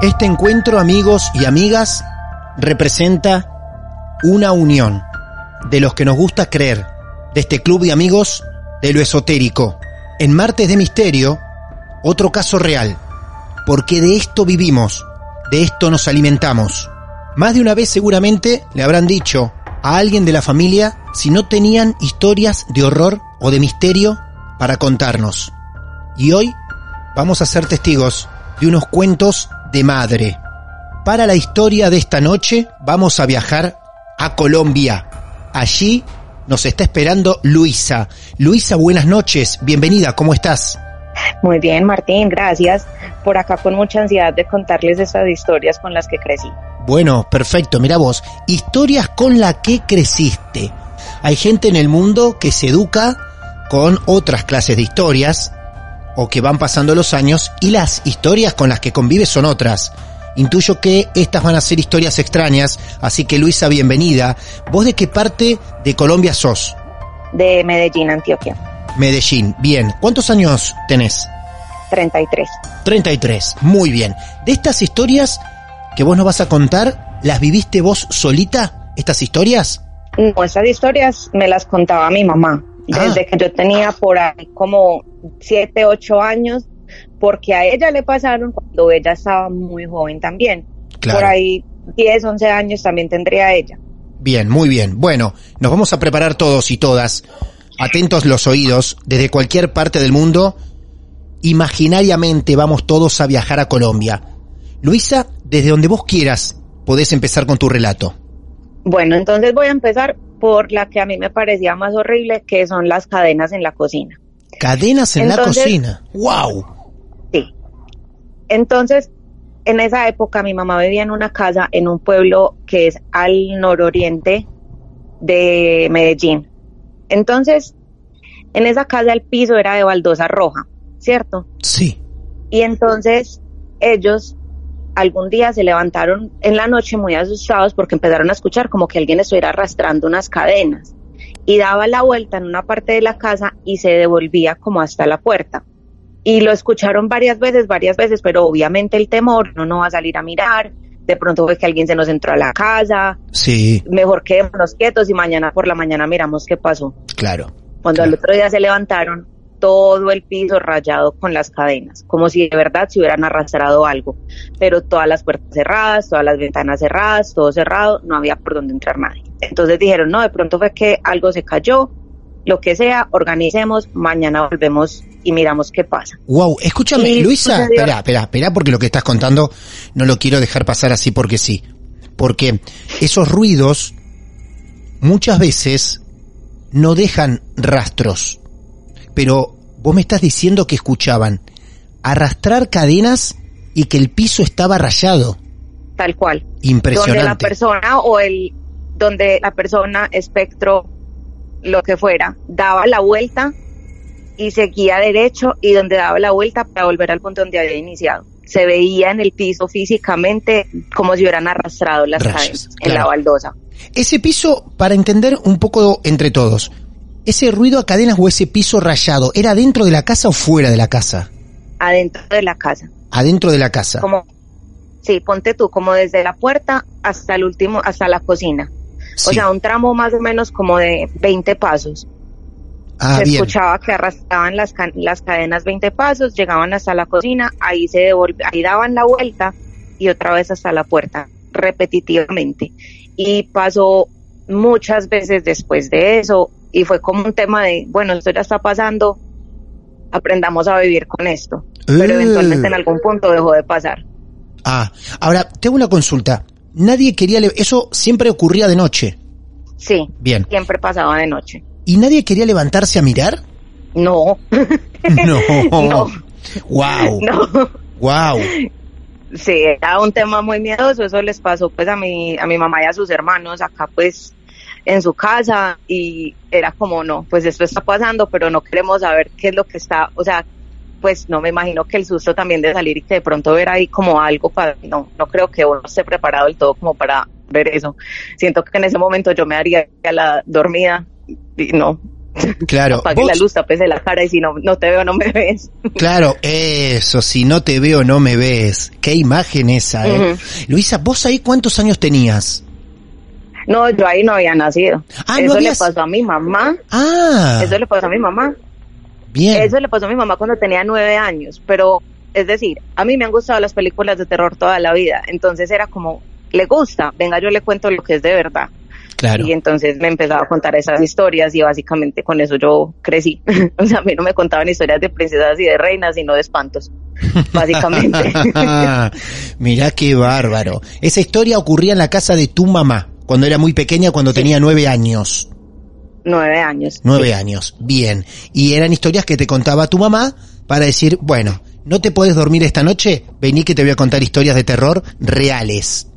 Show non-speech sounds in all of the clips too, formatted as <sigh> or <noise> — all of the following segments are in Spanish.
Este encuentro, amigos y amigas, representa una unión de los que nos gusta creer, de este club de amigos de lo esotérico. En Martes de Misterio, otro caso real, porque de esto vivimos, de esto nos alimentamos. Más de una vez seguramente le habrán dicho a alguien de la familia si no tenían historias de horror o de misterio para contarnos. Y hoy vamos a ser testigos de unos cuentos de madre. Para la historia de esta noche vamos a viajar a Colombia. Allí nos está esperando Luisa. Luisa, buenas noches, bienvenida, ¿cómo estás? Muy bien, Martín, gracias. Por acá con mucha ansiedad de contarles esas historias con las que crecí. Bueno, perfecto, mira vos, historias con las que creciste. Hay gente en el mundo que se educa con otras clases de historias, o que van pasando los años y las historias con las que convives son otras. Intuyo que estas van a ser historias extrañas, así que Luisa, bienvenida. ¿Vos de qué parte de Colombia sos? De Medellín, Antioquia. Medellín, bien. ¿Cuántos años tenés? 33. 33, muy bien. De estas historias que vos nos vas a contar, ¿las viviste vos solita, estas historias? No, estas historias me las contaba mi mamá. Ah. Desde que yo tenía por ahí como 7, 8 años, porque a ella le pasaron cuando ella estaba muy joven también. Por ahí 10, 11 años también tendría ella. Bien, muy bien. Bueno, nos vamos a preparar todos y todas. Atentos los oídos, desde cualquier parte del mundo. Imaginariamente vamos todos a viajar a Colombia. Luisa, desde donde vos quieras, podés empezar con tu relato. Bueno, entonces voy a empezar por la que a mí me parecía más horrible, que son las cadenas en la cocina. Cadenas en la cocina. ¡Wow! Sí. Entonces, en esa época mi mamá vivía en una casa en un pueblo que es al nororiente de Medellín. Entonces, en esa casa el piso era de baldosa roja, ¿cierto? Sí. Y entonces ellos algún día se levantaron en la noche muy asustados porque empezaron a escuchar como que alguien estuviera arrastrando unas cadenas y daba la vuelta en una parte de la casa y se devolvía como hasta la puerta. Y lo escucharon varias veces, varias veces, pero obviamente el temor, no, no va a salir a mirar, de pronto fue que alguien se nos entró a la casa. Sí. Mejor quedémonos quietos y mañana por la mañana miramos qué pasó. Claro. Cuando al otro día se levantaron, todo el piso rayado con las cadenas, como si de verdad se hubieran arrastrado algo, pero todas las puertas cerradas, todas las ventanas cerradas, todo cerrado, no había por dónde entrar nadie. Entonces dijeron, no, de pronto fue que algo se cayó, lo que sea, organicemos, mañana volvemos y miramos qué pasa. Wow, escúchame, Luisa, espera, espera, espera, porque lo que estás contando no lo quiero dejar pasar así porque sí. Porque esos ruidos muchas veces no dejan rastros pero vos me estás diciendo que escuchaban arrastrar cadenas y que el piso estaba rayado. Tal cual. Impresionante. Donde la persona o el, donde la persona, espectro, lo que fuera, daba la vuelta y seguía derecho y donde daba la vuelta para volver al punto donde había iniciado. Se veía en el piso físicamente como si hubieran arrastrado las cadenas en claro. la baldosa. Ese piso, para entender un poco entre todos, ese ruido a cadenas o ese piso rayado, ¿era dentro de la casa o fuera de la casa? adentro de la casa. Adentro de la casa. Como, sí, ponte tú, como desde la puerta hasta el último, hasta la cocina. O sea, un tramo más o menos como de 20 pasos. ah, se bien. escuchaba que arrastraban las, las cadenas 20 pasos, llegaban hasta la cocina, ahí se devolv- ahí daban la vuelta y otra vez hasta la puerta, repetitivamente. Y pasó muchas veces después de eso y fue como un tema de, bueno, esto ya está pasando, aprendamos a vivir con esto. Pero Eh. eventualmente en algún punto dejó de pasar. Ah, ahora, tengo una consulta. Nadie quería... Eso siempre ocurría de noche. Sí, Bien. siempre pasaba de noche. ¿Y nadie quería levantarse a mirar? No, <laughs> No. no, Wow. no. Wow. Sí, era un tema muy miedoso, eso les pasó pues a mi, a mi mamá y a sus hermanos acá pues en su casa y era como no, pues esto está pasando, pero no queremos saber qué es lo que está, o sea, pues no me imagino que el susto también de salir y que de pronto ver ahí como algo para, no, no creo que uno esté preparado del todo como para ver eso. Siento que en ese momento yo me haría a la dormida y no, Claro. <laughs> apague la luz, tapese la cara y si no, no te veo, no me ves. <laughs> Claro, eso, si no te veo, no me ves. Qué imagen esa, ¿eh? Luisa, ¿vos ahí cuántos años tenías? No, yo ahí no había nacido. Ah, ¿no eso habías- le pasó a mi mamá. Ah, Eso le pasó a mi mamá. bien. Eso le pasó a mi mamá cuando tenía nueve años. Pero, es decir, a mí me han gustado las películas de terror toda la vida. Entonces era como, le gusta, venga, yo le cuento lo que es de verdad. Claro. Y entonces me empezaba a contar esas historias y básicamente con eso yo crecí. <laughs> o sea, a mí no me contaban historias de princesas y de reinas, sino de espantos. <laughs> Básicamente. <laughs> Mirá qué bárbaro. Esa historia ocurría en la casa de tu mamá, cuando era muy pequeña, cuando tenía nueve años. nueve años. Nueve años, bien. Y eran historias que te contaba tu mamá para decir, bueno, ¿no te puedes dormir esta noche? Vení que te voy a contar historias de terror reales.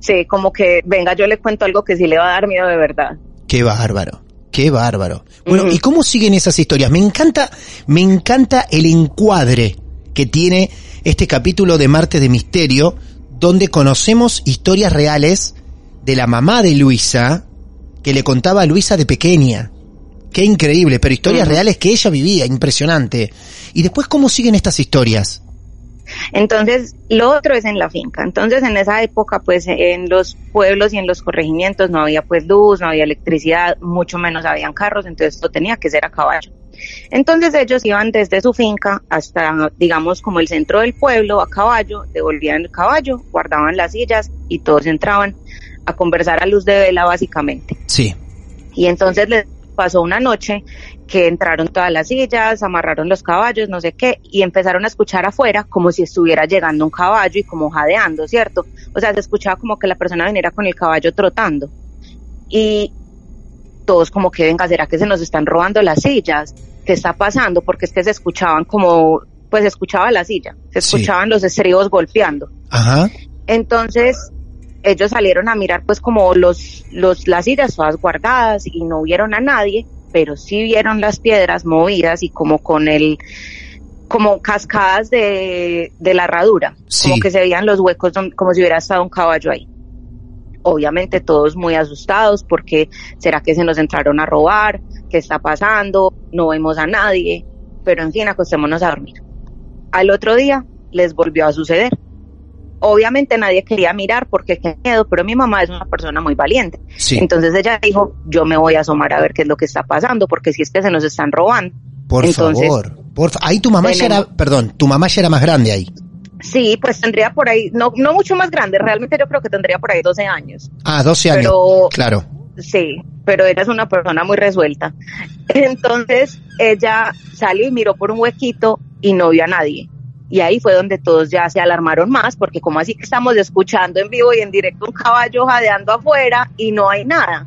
Sí, como que, venga, yo le cuento algo que sí le va a dar miedo de verdad. Qué bárbaro, qué bárbaro. Bueno. ¿y cómo siguen esas historias? Me encanta, me encanta el encuadre que tiene este capítulo de Martes de Misterio, donde conocemos historias reales de la mamá de Luisa, que le contaba a Luisa de pequeña. Qué increíble, pero historias reales que ella vivía, impresionante. Y después, ¿cómo siguen estas historias? Entonces, lo otro es en la finca. Entonces, en esa época, pues en los pueblos y en los corregimientos no había pues luz, no había electricidad, mucho menos habían carros, entonces esto tenía que ser a caballo. Entonces ellos iban desde su finca hasta, digamos, como el centro del pueblo a caballo, devolvían el caballo, guardaban las sillas y todos entraban a conversar a luz de vela básicamente. Sí, Y entonces les pasó una noche que entraron todas las sillas, amarraron los caballos, no sé qué, y empezaron a escuchar afuera como si estuviera llegando un caballo y como jadeando, ¿cierto? O sea, se escuchaba como que la persona viniera con el caballo trotando. Y todos como que, venga, ¿será que se nos están robando las sillas? ¿Qué está pasando? Porque es que se escuchaban como, pues se escuchaba la silla, se Sí. escuchaban los estribos golpeando. ajá, Entonces, ellos salieron a mirar pues como los, los, las sillas todas guardadas y no vieron a nadie, pero sí vieron las piedras movidas y como con el, como cascadas de, de la herradura, Sí. como que se veían los huecos como si hubiera estado un caballo ahí. Obviamente todos muy asustados porque será que se nos entraron a robar, qué está pasando, no vemos a nadie, pero en fin, acostémonos a dormir. Al otro día les volvió a suceder. Obviamente nadie quería mirar porque qué miedo, pero mi mamá es una persona muy valiente. sí, Entonces ella dijo, yo me voy a asomar a ver qué es lo que está pasando, porque si es que se nos están robando. por entonces- favor. Por fa- ahí tu mamá ya era, perdón, tu mamá ya era más grande ahí. Sí, pues tendría por ahí, no, no mucho más grande, realmente yo creo que tendría por ahí 12 años. Ah, 12 años. Pero Claro. Sí, pero ella es una persona muy resuelta. <laughs> Entonces ella salió y miró por un huequito y no vio a nadie. Y ahí fue donde todos ya se alarmaron más, porque como así que estamos escuchando en vivo y en directo un caballo jadeando afuera y no hay nada.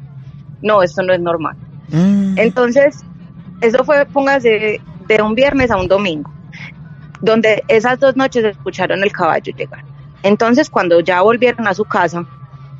No, esto no es normal. Mm. Entonces, eso fue, póngase, de un viernes a un domingo, donde esas dos noches escucharon el caballo llegar. Entonces, cuando ya volvieron a su casa,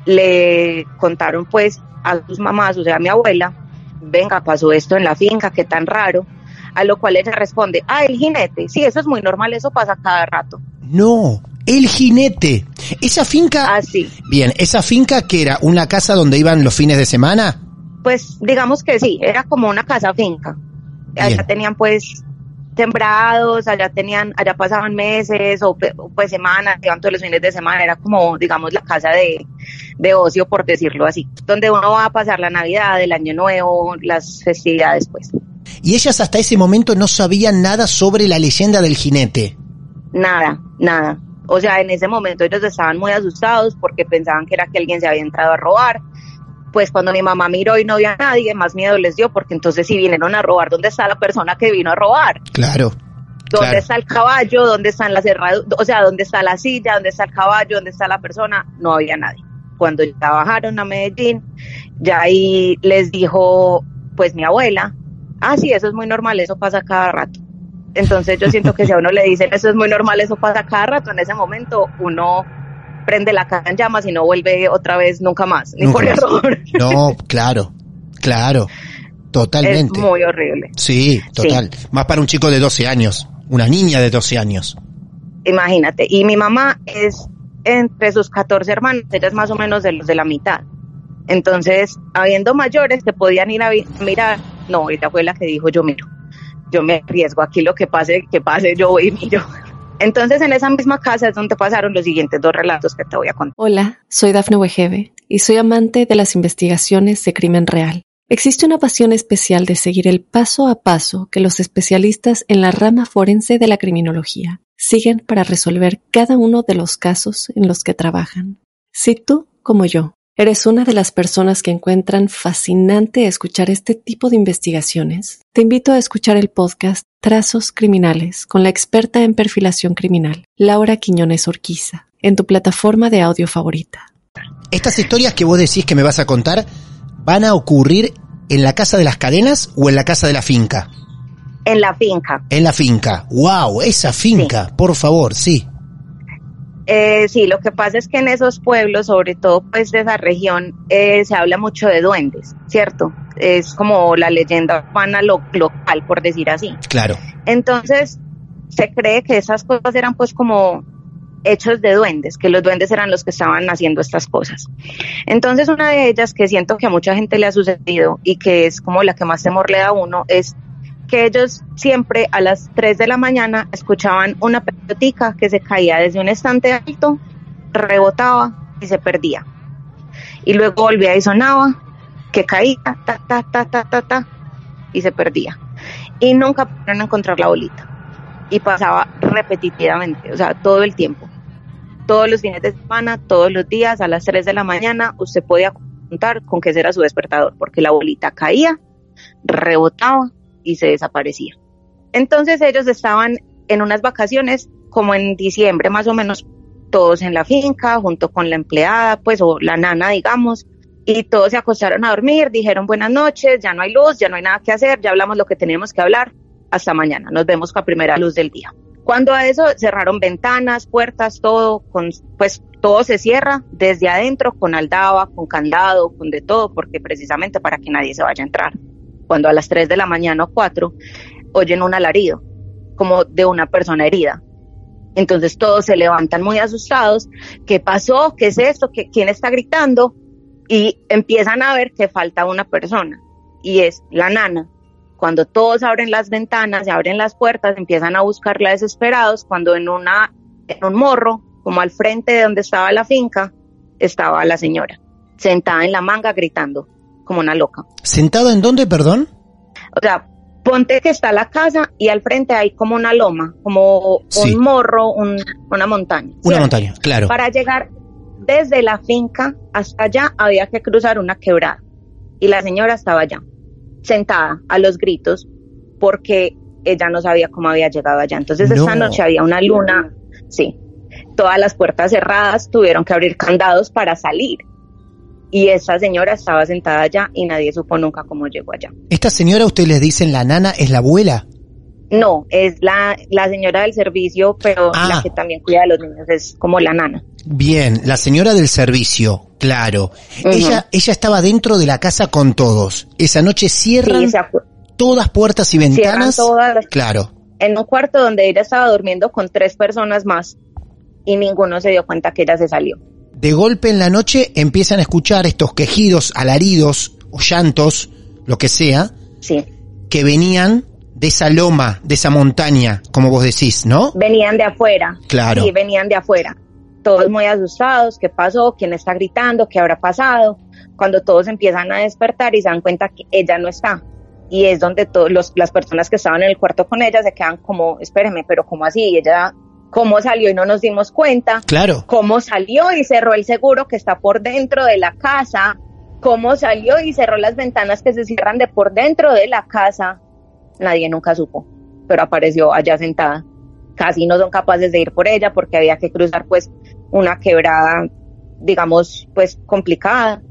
le contaron pues a sus mamás, o sea, a mi abuela, venga, pasó esto en la finca, qué tan raro. A lo cual ella responde, ah, el jinete. Sí, eso es muy normal, eso pasa cada rato. No, el jinete. Esa finca... Así. Bien, esa finca que era una casa donde iban los fines de semana. Pues digamos que sí, era como una casa finca. Bien. Allá tenían pues tembrados, allá tenían, allá pasaban meses o, pues semanas, iban todos los fines de semana, era como digamos la casa de, de ocio por decirlo así, donde uno va a pasar la Navidad, el Año Nuevo, las festividades pues. Y ellas hasta ese momento no sabían nada sobre la leyenda del jinete. Nada, nada. O sea, en ese momento ellos estaban muy asustados porque pensaban que era que alguien se había entrado a robar. Pues cuando mi mamá miró y no vio a nadie, más miedo les dio porque entonces si vinieron a robar, ¿dónde está la persona que vino a robar? Claro. ¿Dónde Claro. está el caballo? ¿Dónde están las herraduras? O sea, ¿dónde está la silla? ¿Dónde está el caballo? ¿Dónde está la persona? No había nadie. Cuando ya bajaron a Medellín, ya ahí les dijo, pues mi abuela, ah, sí, eso es muy normal, eso pasa cada rato. Entonces yo siento que si a uno le dicen, eso es muy normal, eso pasa cada rato, en ese momento uno prende la casa en llamas y no vuelve otra vez nunca más, ni Nunca por más. error. No, <laughs> claro, claro. Totalmente. Es muy horrible. Sí, total. Más para un chico de 12 años. Una niña de 12 años. Imagínate. Y mi mamá es entre sus 14 hermanos, ella es más o menos de los de la mitad. Entonces, habiendo mayores que podían ir a mirar, no, ella fue la que dijo, yo miro, yo me arriesgo aquí lo que pase, que pase, yo voy y miro. Entonces, en esa misma casa es donde pasaron los siguientes dos relatos que te voy a contar. Hola, soy Dafne Wegebe y soy amante de las investigaciones de crimen real. Existe una pasión especial de seguir el paso a paso que los especialistas en la rama forense de la criminología siguen para resolver cada uno de los casos en los que trabajan. Si tú, como yo, eres una de las personas que encuentran fascinante escuchar este tipo de investigaciones, te invito a escuchar el podcast Trazos Criminales con la experta en perfilación criminal, Laura Quiñones Orquiza, en tu plataforma de audio favorita. Estas historias que vos decís que me vas a contar van a ocurrir en la casa de las cadenas o en la casa de la finca. En la finca. En la finca. Wow, esa finca, por favor, sí. Eh, sí, lo que pasa es que en esos pueblos, sobre todo pues de esa región, eh, se habla mucho de duendes, ¿cierto? Es como la leyenda urbana lo- local, por decir así. Claro. Entonces, se cree que esas cosas eran pues como hechos de duendes, que los duendes eran los que estaban haciendo estas cosas. Entonces, una de ellas que siento que a mucha gente le ha sucedido y que es como la que más temor le da a uno es que ellos siempre a las 3 de la mañana escuchaban una pelotica que se caía desde un estante alto, rebotaba y se perdía. Y luego volvía y sonaba, que caía, ta, ta, ta, ta, ta, ta, y se perdía. Y nunca pudieron encontrar la bolita. Y pasaba repetitivamente, o sea, todo el tiempo. Todos los fines de semana, todos los días, a las 3 de la mañana, usted podía contar con que ese era su despertador, porque la bolita caía, rebotaba y se desaparecía. Entonces ellos estaban en unas vacaciones como en diciembre más o menos, todos en la finca, junto con la empleada, pues, o la nana, digamos, y todos se acostaron a dormir, dijeron buenas noches, ya no hay luz, ya no hay nada que hacer, ya hablamos lo que teníamos que hablar, hasta mañana, nos vemos a primera luz del día. Cuando a eso cerraron ventanas, puertas, todo, con, pues todo se cierra desde adentro, con aldaba, con candado, con de todo, porque precisamente para que nadie se vaya a entrar. Cuando a las 3 de la mañana o 4 oyen un alarido, como de una persona herida. Entonces todos se levantan muy asustados. ¿Qué pasó? ¿Qué es esto? ¿Qué, ¿Quién está gritando? Y empiezan a ver que falta una persona y es la nana. Cuando todos abren las ventanas, se abren las puertas, empiezan a buscarla desesperados, cuando en una, en un morro, como al frente de donde estaba la finca, estaba la señora, sentada en la manga gritando, como una loca. ¿Sentado en dónde, perdón? O sea, ponte que está la casa y al frente hay como una loma, como Sí. un morro, un- una montaña. Una montaña, claro. Para llegar desde la finca hasta allá había que cruzar una quebrada y la señora estaba allá, sentada a los gritos porque ella no sabía cómo había llegado allá. Entonces No. esta noche había una luna, sí, todas las puertas cerradas, tuvieron que abrir candados para salir. Y esa señora estaba sentada allá y nadie supo nunca cómo llegó allá. Esta señora, ustedes les dicen la nana, es la abuela. No, es la, la señora del servicio, pero Ah. la que también cuida de los niños es como la nana. Bien, la señora del servicio, claro. Ella, ella estaba dentro de la casa con todos. Esa noche cierran. Sí, todas puertas y ventanas. todas las- Claro. en un cuarto donde ella estaba durmiendo con tres personas más y ninguno se dio cuenta que ella se salió. De golpe en la noche empiezan a escuchar estos quejidos, alaridos o llantos, lo que sea, Sí. que venían de esa loma, de esa montaña, como vos decís, ¿no? Venían de afuera. Claro. Sí, venían de afuera. Todos muy asustados, ¿qué pasó? ¿Quién está gritando? ¿Qué habrá pasado? Cuando todos empiezan a despertar y se dan cuenta que ella no está. Y es donde todos los, las personas que estaban en el cuarto con ella se quedan como, espéreme, pero ¿cómo así? Ella, ¿cómo salió y no nos dimos cuenta? Claro. ¿Cómo salió y cerró el seguro que está por dentro de la casa? ¿Cómo salió y cerró las ventanas que se cierran de por dentro de la casa? Nadie nunca supo, pero apareció allá sentada. Casi no son capaces de ir por ella porque había que cruzar pues una quebrada, digamos, pues complicada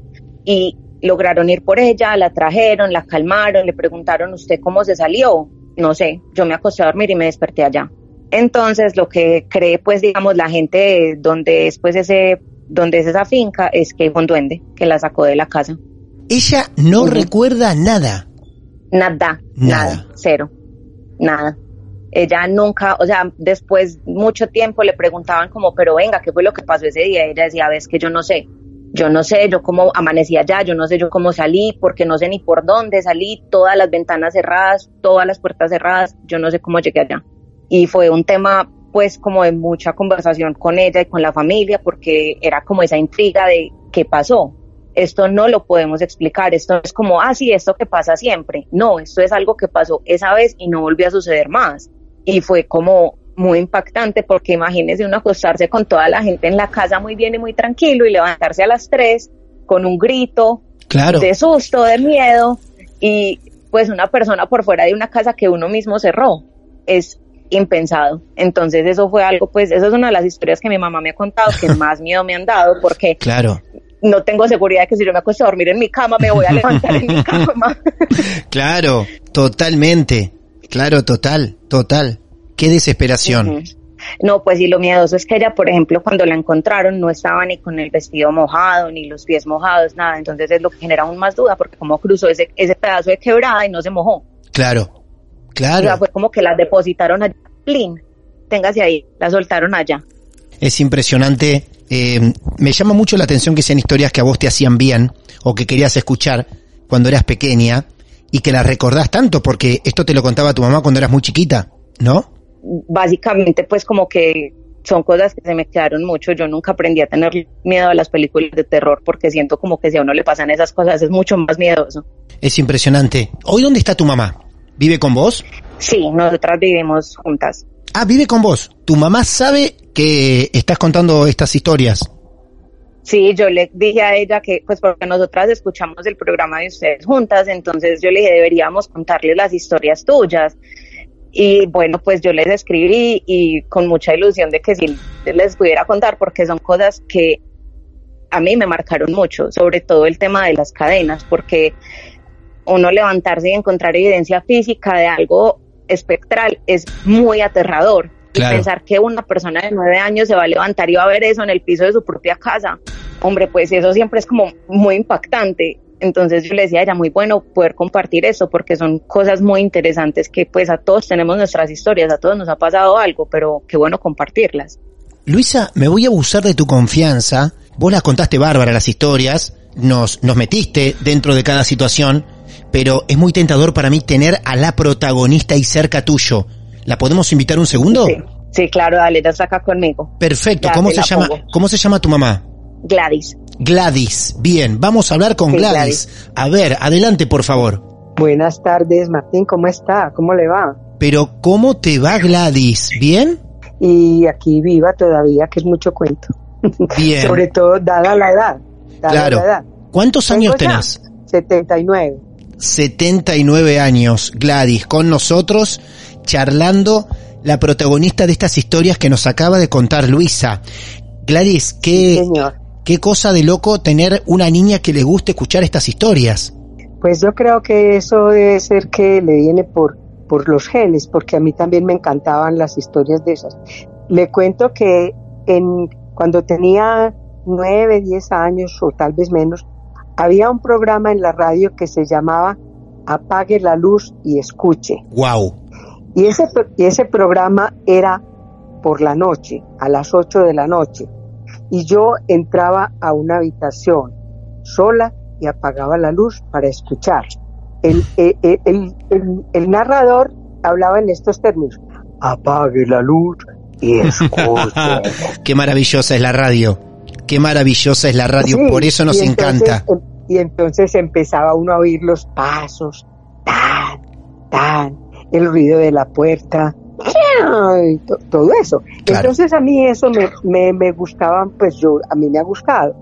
y lograron ir por ella, la trajeron, la calmaron, le preguntaron usted cómo se salió. No sé, yo me acosté a dormir y me desperté allá. Entonces, lo que cree, pues, digamos, la gente donde es, pues, ese, donde es esa finca, es que hay un duende que la sacó de la casa. Ella no recuerda nada. Nada, Nada. nada, cero, nada. Ella nunca, o sea, después mucho tiempo le preguntaban como, pero venga, ¿qué fue lo que pasó ese día? Y ella decía, ves que yo no sé, yo no sé, yo cómo amanecí allá, yo no sé yo cómo salí, porque no sé ni por dónde salí, todas las ventanas cerradas, todas las puertas cerradas, yo no sé cómo llegué allá. Y fue un tema pues como de mucha conversación con ella y con la familia, porque era como esa intriga de qué pasó, esto no lo podemos explicar, esto es como, ah, sí, esto que pasa siempre. No, esto es algo que pasó esa vez y no volvió a suceder más. Y fue como muy impactante porque imagínese uno acostarse con toda la gente en la casa muy bien y muy tranquilo y levantarse a las tres con un grito Claro. de susto, de miedo y pues una persona por fuera de una casa que uno mismo cerró. Es impensado. Entonces eso fue algo, pues, eso es una de las historias que mi mamá me ha contado que <laughs> más miedo me han dado porque Claro. no tengo seguridad de que si yo me acuesto a dormir en mi cama me voy a levantar en mi <laughs> cama. <laughs> Claro. Totalmente. Claro, total. Total. Qué desesperación. No, pues y lo miedoso es que ella, por ejemplo, cuando la encontraron no estaba ni con el vestido mojado, ni los pies mojados, nada. Entonces es lo que genera aún más duda, porque como cruzó ese, ese pedazo de quebrada y no se mojó. Claro. O Claro. sea, fue como que las depositaron allá. Plin, téngase ahí, la soltaron allá. Es impresionante. Eh, me llama mucho la atención que sean historias que a vos te hacían bien o que querías escuchar cuando eras pequeña y que las recordás tanto porque esto te lo contaba tu mamá cuando eras muy chiquita, ¿no? Básicamente, pues como que son cosas que se me quedaron mucho. Yo nunca aprendí a tener miedo a las películas de terror porque siento como que si a uno le pasan esas cosas es mucho más miedoso. Es impresionante. ¿Hoy dónde está tu mamá? ¿Vive con vos? Sí, nosotras vivimos juntas. Ah, vive con vos. ¿Tu mamá sabe que estás contando estas historias? Sí, yo le dije a ella que, pues porque nosotras escuchamos el programa de ustedes juntas, entonces yo le dije, deberíamos contarles las historias tuyas. Y bueno, pues yo les escribí y con mucha ilusión de que sí les pudiera contar, porque son cosas que a mí me marcaron mucho, sobre todo el tema de las cadenas, porque uno levantarse y encontrar evidencia física de algo espectral es muy aterrador. Claro. Y pensar que una persona de nueve años se va a levantar y va a ver eso en el piso de su propia casa, hombre, pues eso siempre es como muy impactante. Entonces yo le decía, era muy bueno poder compartir eso porque son cosas muy interesantes que pues a todos tenemos nuestras historias, a todos nos ha pasado algo, pero qué bueno compartirlas. Luisa, me voy a abusar de tu confianza. Vos las contaste bárbara las historias, nos, nos metiste dentro de cada situación, pero es muy tentador para mí tener a la protagonista ahí cerca tuyo. ¿La podemos invitar un segundo? Sí, sí, claro, dale, ya está acá conmigo. Perfecto. Ya ¿Cómo se la llama? pongo. ¿Cómo se llama tu mamá? Gladys. Gladys. Bien, vamos a hablar con Sí, Gladys. A ver, adelante, por favor. Buenas tardes, Martín, ¿cómo está? ¿Cómo le va? Pero ¿cómo te va Gladys? ¿Bien? Y aquí viva todavía, que es mucho cuento. Bien. <laughs> Sobre todo dada la edad. Dada Claro. la edad. ¿Cuántos años tenés? 79. 79 años, Gladys, con nosotros, charlando la protagonista de estas historias que nos acaba de contar Luisa. Gladys, qué, qué cosa de loco tener una niña que le guste escuchar estas historias. Pues yo creo que eso debe ser que le viene por, por los genes, porque a mí también me encantaban las historias de esas. Le cuento que en, cuando tenía nueve, diez años o tal vez menos, había un programa en la radio que se llamaba apague la luz y escuche. Wow. Y ese, y ese programa era por la noche, a las 8 de la noche. Y yo entraba a una habitación sola y apagaba la luz para escuchar. El, el, el, el narrador hablaba en estos términos. Apague la luz y escuche. <laughs> Qué maravillosa es la radio. Qué maravillosa es la radio, Sí, por eso nos y entonces, encanta. em- Y entonces empezaba uno a oír los pasos, tan, tan, el ruido de la puerta, todo eso. Claro. Entonces a mí eso me, me, me gustaban, pues yo, a mí me ha gustado.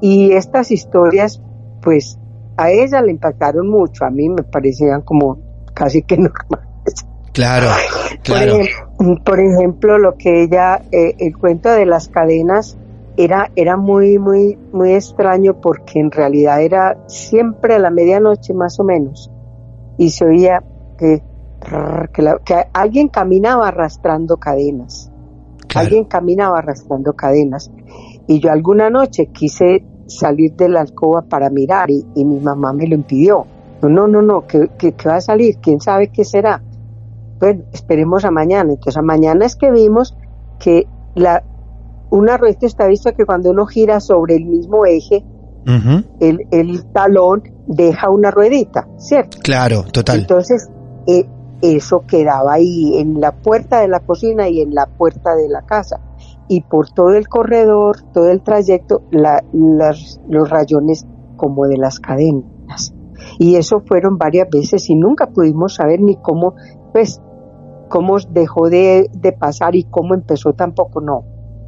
Y estas historias, pues a ella le impactaron mucho, a mí me parecían como casi que <laughs> normales. Claro, Por, claro. ejem- por ejemplo, lo que ella, eh, el cuento de las cadenas era, era muy, muy, muy extraño porque en realidad era siempre a la medianoche más o menos y se oía que, que, la- que alguien caminaba arrastrando cadenas. Claro. Alguien caminaba arrastrando cadenas. Y yo alguna noche quise salir de la alcoba para mirar y, y mi mamá me lo impidió. No, no, no, no, que, que, que va a salir, quién sabe qué será. Bueno, esperemos a mañana. Entonces a mañana es que vimos que la, una rueda está visto que cuando uno gira sobre el mismo eje, el, el talón deja una ruedita, ¿cierto? Claro, total. Entonces, eh, eso quedaba ahí en la puerta de la cocina y en la puerta de la casa. Y por todo el corredor, todo el trayecto, la- las- los rayones como de las cadenas. Y eso fueron varias veces y nunca pudimos saber ni cómo, pues, cómo dejó de, de pasar y cómo empezó tampoco, no.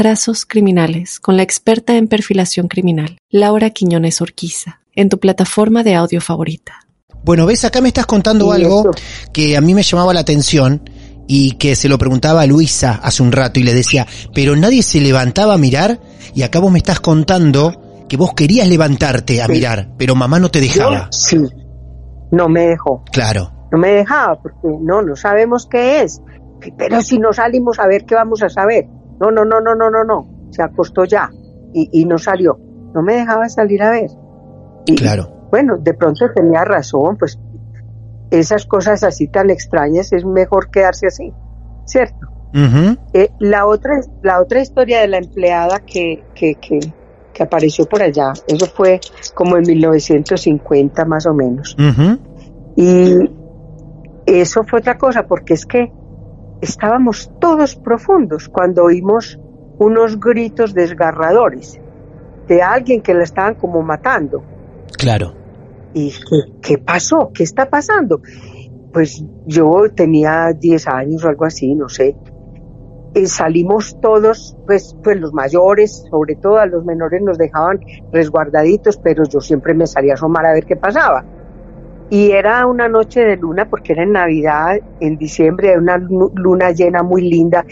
Trazos Criminales con la experta en perfilación criminal, Laura Quiñones Orquiza, en tu plataforma de audio favorita. Bueno, ves, acá me estás contando algo eso- que a mí me llamaba la atención y que se lo preguntaba a Luisa hace un rato y le decía, pero nadie se levantaba a mirar y acá vos me estás contando que vos querías levantarte a Sí. mirar, pero mamá no te dejaba. Yo, sí, no me dejó. Claro, No me dejaba porque no, no sabemos qué es. Pero si no salimos a ver, ¿qué vamos a saber? No, no, no, no, no, no, no. Se acostó ya y, y no salió. No me dejaba salir a ver. Y, claro. Bueno, de pronto tenía razón, pues esas cosas así tan extrañas es mejor quedarse así, ¿cierto? Eh, la otra la otra historia de la empleada que, que, que, que apareció por allá, eso fue como en 1950 más o menos. Y eso fue otra cosa, porque es que estábamos todos profundos cuando oímos unos gritos desgarradores de alguien que la estaban como matando. Claro. ¿Y qué, qué pasó? ¿Qué está pasando? Pues yo tenía 10 años o algo así, no sé. Eh, salimos todos, pues, pues los mayores, sobre todo a los menores nos dejaban resguardaditos, pero yo siempre me salía a asomar a ver qué pasaba. Y era una noche de luna, porque era en Navidad, en diciembre, era una lu- luna llena muy linda.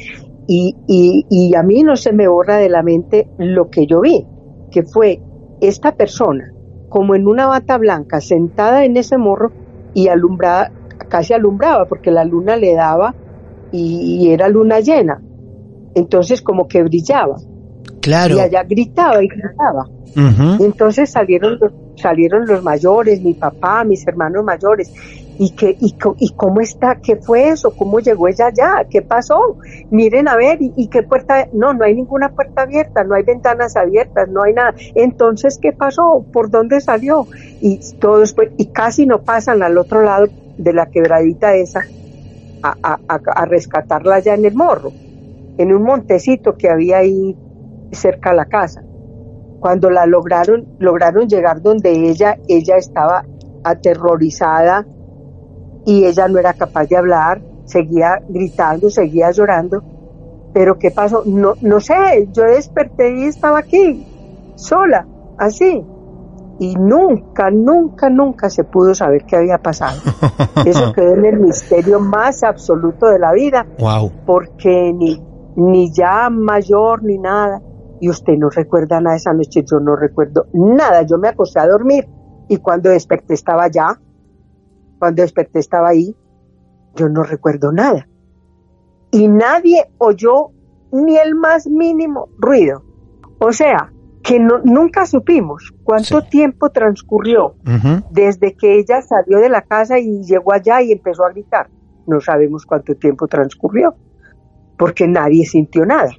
Y, y, y a mí no se me borra de la mente lo que yo vi, que fue esta persona como en una bata blanca, sentada en ese morro y alumbrada, casi alumbraba, porque la luna le daba y, y era luna llena. Entonces como que brillaba. Claro. Y allá gritaba y gritaba. Y entonces salieron los, salieron los mayores, mi papá, mis hermanos mayores. ¿Y, qué, y, co- ¿Y cómo está? ¿Qué fue eso? ¿Cómo llegó ella allá? ¿Qué pasó? Miren a ver, ¿y, qué puerta? No, no hay ninguna puerta abierta, no hay ventanas abiertas, no hay nada. Entonces, ¿qué pasó? ¿Por dónde salió? Y todos, y casi no pasan al otro lado de la quebradita esa a, a, a rescatarla allá en el morro, en un montecito que había ahí cerca a la casa cuando la lograron, lograron llegar donde ella, ella estaba aterrorizada y ella no era capaz de hablar, seguía gritando, seguía llorando. Pero ¿qué pasó? No, no sé, yo desperté y estaba aquí, sola, así. y nunca, nunca, nunca se pudo saber qué había pasado. <laughs> Eso quedó en el misterio más absoluto de la vida. Wow. Porque ni, ni ya mayor ni nada. Y usted no recuerda nada esa noche, yo no recuerdo nada. Yo me acosté a dormir y cuando desperté estaba allá, cuando desperté estaba ahí, yo no recuerdo nada. Y nadie oyó ni el más mínimo ruido. O sea, que nunca supimos cuánto tiempo transcurrió desde que ella salió de la casa y llegó allá y empezó a gritar. No sabemos cuánto tiempo transcurrió, porque nadie sintió nada.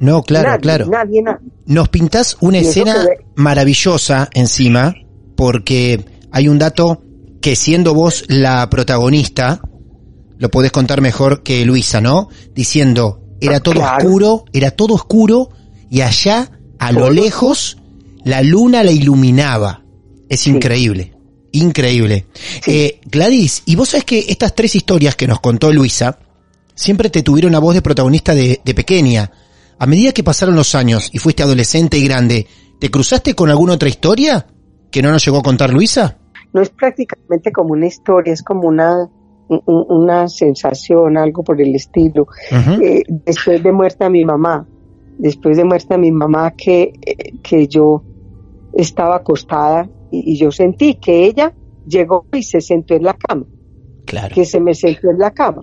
No, claro, claro. Nadie. Nos pintas una escena maravillosa encima, porque hay un dato que siendo vos la protagonista, lo podés contar mejor que Luisa, ¿no? Diciendo, era todo oscuro, era todo oscuro, y allá a lo lejos, la luna la iluminaba. Es increíble, increíble. Eh, Gladys, y vos sabés que estas tres historias que nos contó Luisa, siempre te tuvieron a voz de protagonista de, de pequeña. A medida que pasaron los años y fuiste adolescente y grande, ¿te cruzaste con alguna otra historia que no nos llegó a contar Luisa? No es prácticamente como una historia, es como una, una sensación, algo por el estilo. Eh, después de muerta mi mamá, después de muerta mi mamá que, que yo estaba acostada y, yo sentí que ella llegó y se sentó en la cama. Claro. Que se me sentó en la cama.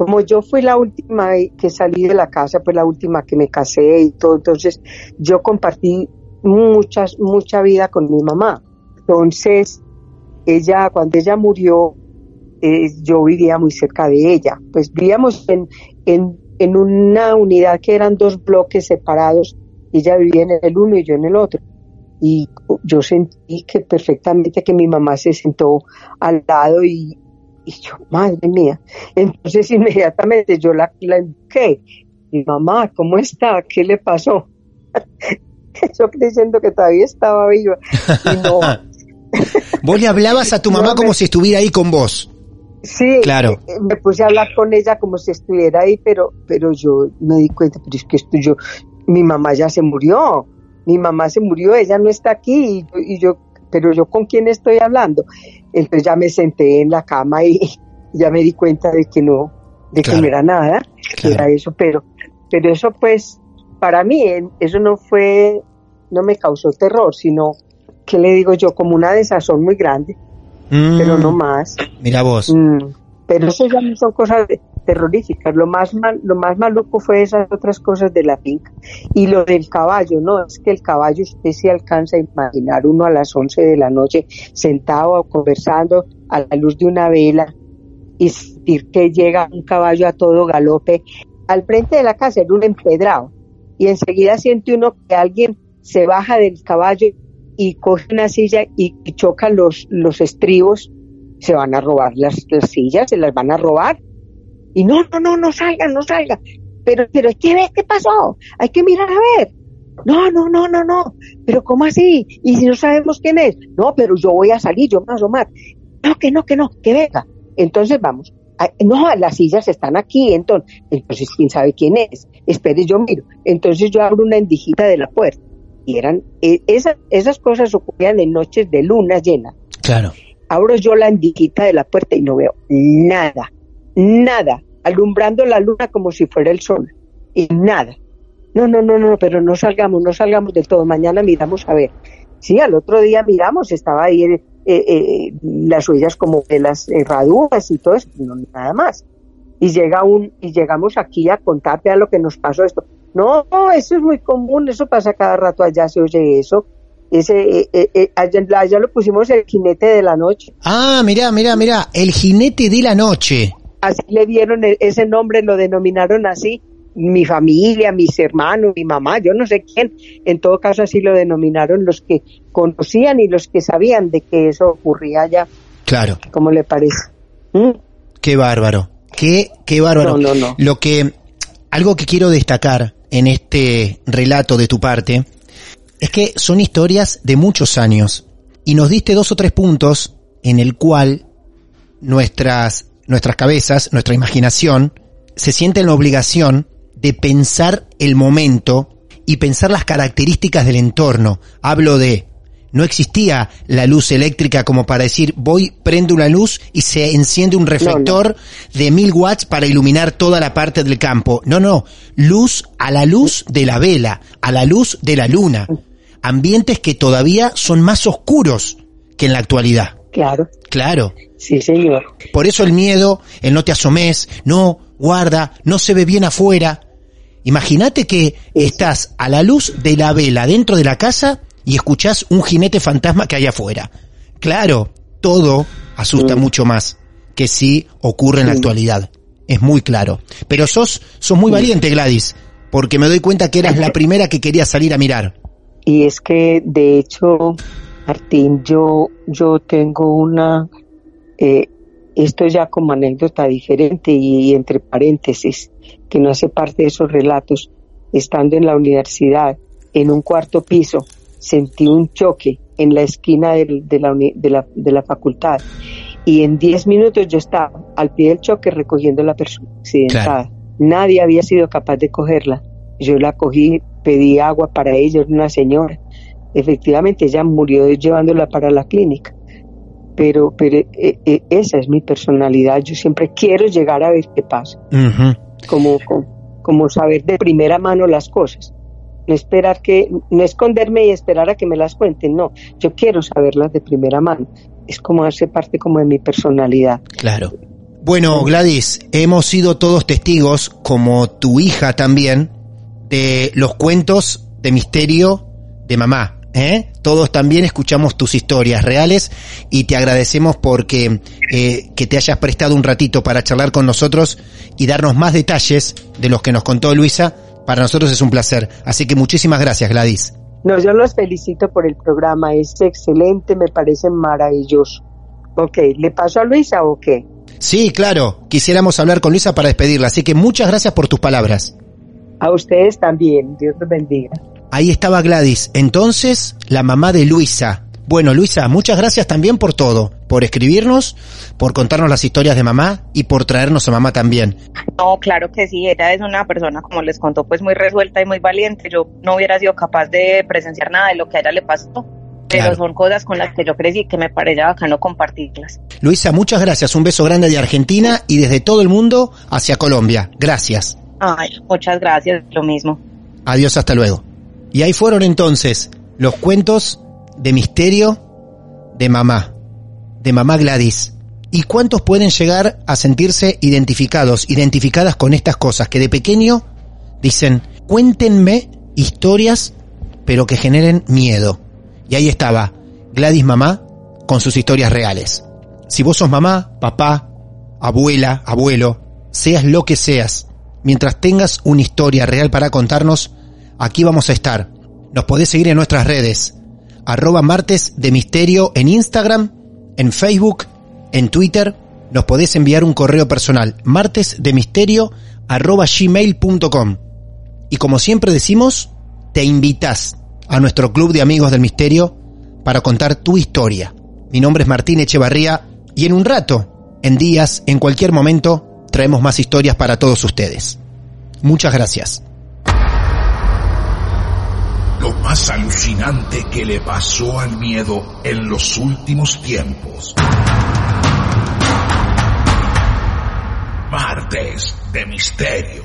Como yo fui la última que salí de la casa, pues la última que me casé y todo, entonces yo compartí muchas, mucha vida con mi mamá. Entonces, ella, cuando ella murió, eh, yo vivía muy cerca de ella. Pues vivíamos en, en en una unidad que eran dos bloques separados, ella vivía en el uno y yo en el otro. Y yo sentí que perfectamente que mi mamá se sentó al lado y, yo, madre mía. Entonces inmediatamente yo la, la ¿qué? Mi mamá, ¿cómo está? ¿Qué le pasó? <laughs> yo creyendo que todavía estaba viva. Y no. <laughs> vos le hablabas a tu mamá como si estuviera ahí con vos. Sí, claro. Eh, me puse a hablar con ella como si estuviera ahí, pero, pero yo me di cuenta, pero es que esto yo, mi mamá ya se murió, mi mamá se murió, ella no está aquí, y yo, pero yo con quién estoy hablando. Entonces ya me senté en la cama y ya me di cuenta de que no, de que no era nada, que era eso, pero, pero eso pues, para mí, eso no fue, no me causó terror, sino, que le digo yo, como una desazón muy grande pero no mm. más. Mira vos. Mm, pero eso ya no son cosas terroríficas. Lo más mal, lo más maluco fue esas otras cosas de la finca. Y lo del caballo, ¿no? Es que el caballo usted se alcanza a imaginar uno a las 11 de la noche sentado o conversando a la luz de una vela y sentir que llega un caballo a todo galope al frente de la casa en un empedrado y enseguida siente uno que alguien se baja del caballo y coge una silla y, choca los, los estribos, se van a robar las, sillas, se las van a robar. Y no, no, no, no salgan, no salgan. Pero, pero, ¿qué ves? ¿Qué pasó? Hay que mirar a ver. No, no, no, no, no. Pero ¿cómo así? ¿Y si no sabemos quién es? No, pero yo voy a salir, yo voy a asomar. No, que no, que no, que venga. Entonces vamos. No, las sillas están aquí, entonces, entonces quién sabe quién es. Espere, yo miro. Entonces yo abro una endijita de la puerta y eran, e, esas, esas cosas ocurrían en noches de luna llena. Claro. Abro yo la andiquita de la puerta y no veo nada, nada, alumbrando la luna como si fuera el sol, y nada. No, no, no, no, pero no salgamos, no salgamos del todo, mañana miramos a ver. Sí, al otro día miramos, estaba ahí eh, eh, las huellas como de las herraduras y todo eso, no, nada más. Y llega un, y llegamos aquí a contarte a lo que nos pasó esto. No, eso es muy común, eso pasa cada rato allá, se oye eso. Ese, eh, allá, lo pusimos el jinete de la noche. Ah, mira, mira, mira, el jinete de la noche. Así le dieron e, ese nombre, lo denominaron así. Mi familia, mis hermanos, mi mamá, yo no sé quién. En todo caso, así lo denominaron los que conocían y los que sabían de que eso ocurría allá. Claro. ¿Cómo le parece? ¿Mm? Qué bárbaro. Qué, qué bárbaro. No, no, no. Lo que, algo que quiero destacar en este relato de tu parte es que son historias de muchos años y nos diste dos o tres puntos en el cual nuestras, nuestras cabezas, nuestra imaginación, se siente en la obligación de pensar el momento y pensar las características del entorno. Hablo de no existía la luz eléctrica como para decir voy, prendo una luz y se enciende un reflector de mil watts para iluminar toda la parte del campo. No, no, luz a la luz de la vela, a la luz de la luna. Ambientes que todavía son más oscuros que en la actualidad. Claro. Claro. Sí, señor. Por eso el miedo, el no te asomes, no, guarda, no se ve bien afuera. Imagínate que estás a la luz de la vela dentro de la casa y escuchás un jinete fantasma que hay afuera. Claro, todo asusta mucho más que si ocurre en la actualidad. Es muy claro. Pero sos, sos muy valiente, Gladys, porque me doy cuenta que eras la primera que quería salir a mirar. Y es que, de hecho, Martín, yo, yo tengo una, eh, esto ya como anécdota diferente y entre paréntesis, que no hace parte de esos relatos, estando en la universidad, en un cuarto piso, sentí un choque en la esquina de, la, de, la, de la facultad y en 10 minutos yo estaba al pie del choque recogiendo la persona accidentada. Nadie había sido capaz de cogerla. Yo la cogí, pedí agua para ella, una señora. Efectivamente, ella murió llevándola para la clínica. Pero, pero eh, eh, esa es mi personalidad. Yo siempre quiero llegar a ver qué pasa. como, como saber de primera mano las cosas no esperar que, no esconderme y esperar a que me las cuenten, no, yo quiero saberlas de primera mano, es como hace parte como de mi personalidad. Claro. Bueno, Gladys, hemos sido todos testigos, como tu hija también, de los cuentos de misterio de mamá. ¿Eh? Todos también escuchamos tus historias reales y te agradecemos porque eh, que te hayas prestado un ratito para charlar con nosotros y darnos más detalles de los que nos contó Luisa para nosotros es un placer. Así que muchísimas gracias, Gladys. No, yo los felicito por el programa. Es excelente, me parece maravilloso. Ok, ¿le paso a Luisa o qué? Sí, claro. Quisiéramos hablar con Luisa para despedirla. Así que muchas gracias por tus palabras. A ustedes también. Dios los bendiga. Ahí estaba Gladys. Entonces, la mamá de Luisa. Bueno, Luisa, muchas gracias también por todo, por escribirnos, por contarnos las historias de mamá y por traernos a mamá también. No, claro que sí, ella es una persona, como les contó, pues muy resuelta y muy valiente. Yo no hubiera sido capaz de presenciar nada de lo que a ella le pasó. Pero son cosas con las que yo crecí que me parece bacano compartirlas. Luisa, muchas gracias. Un beso grande de Argentina y desde todo el mundo hacia Colombia. Gracias. Ay, muchas gracias, lo mismo. Adiós, hasta luego. Y ahí fueron entonces los cuentos de misterio de mamá, de mamá Gladys. ¿Y cuántos pueden llegar a sentirse identificados, identificadas con estas cosas que de pequeño dicen, cuéntenme historias, pero que generen miedo? Y ahí estaba Gladys mamá con sus historias reales. Si vos sos mamá, papá, abuela, abuelo, seas lo que seas, mientras tengas una historia real para contarnos, aquí vamos a estar. Nos podés seguir en nuestras redes, arroba martes de misterio en Instagram, en Facebook, en Twitter. Nos podés enviar un correo personal, martes de misterio arroba gmail.com. Y como siempre decimos, te invitas a nuestro club de amigos del misterio para contar tu historia. Mi nombre es Martín Echevarría y en un rato, en días, en cualquier momento, traemos más historias para todos ustedes. Muchas gracias lo más alucinante que le pasó al miedo en los últimos tiempos. Martes de Misterio.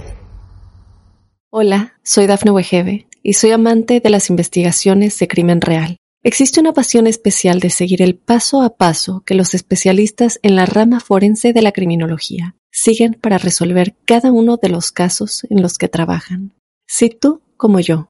Hola, soy Dafne Wegebe y soy amante de las investigaciones de crimen real. Existe una pasión especial de seguir el paso a paso que los especialistas en la rama forense de la criminología siguen para resolver cada uno de los casos en los que trabajan. Si tú, como yo,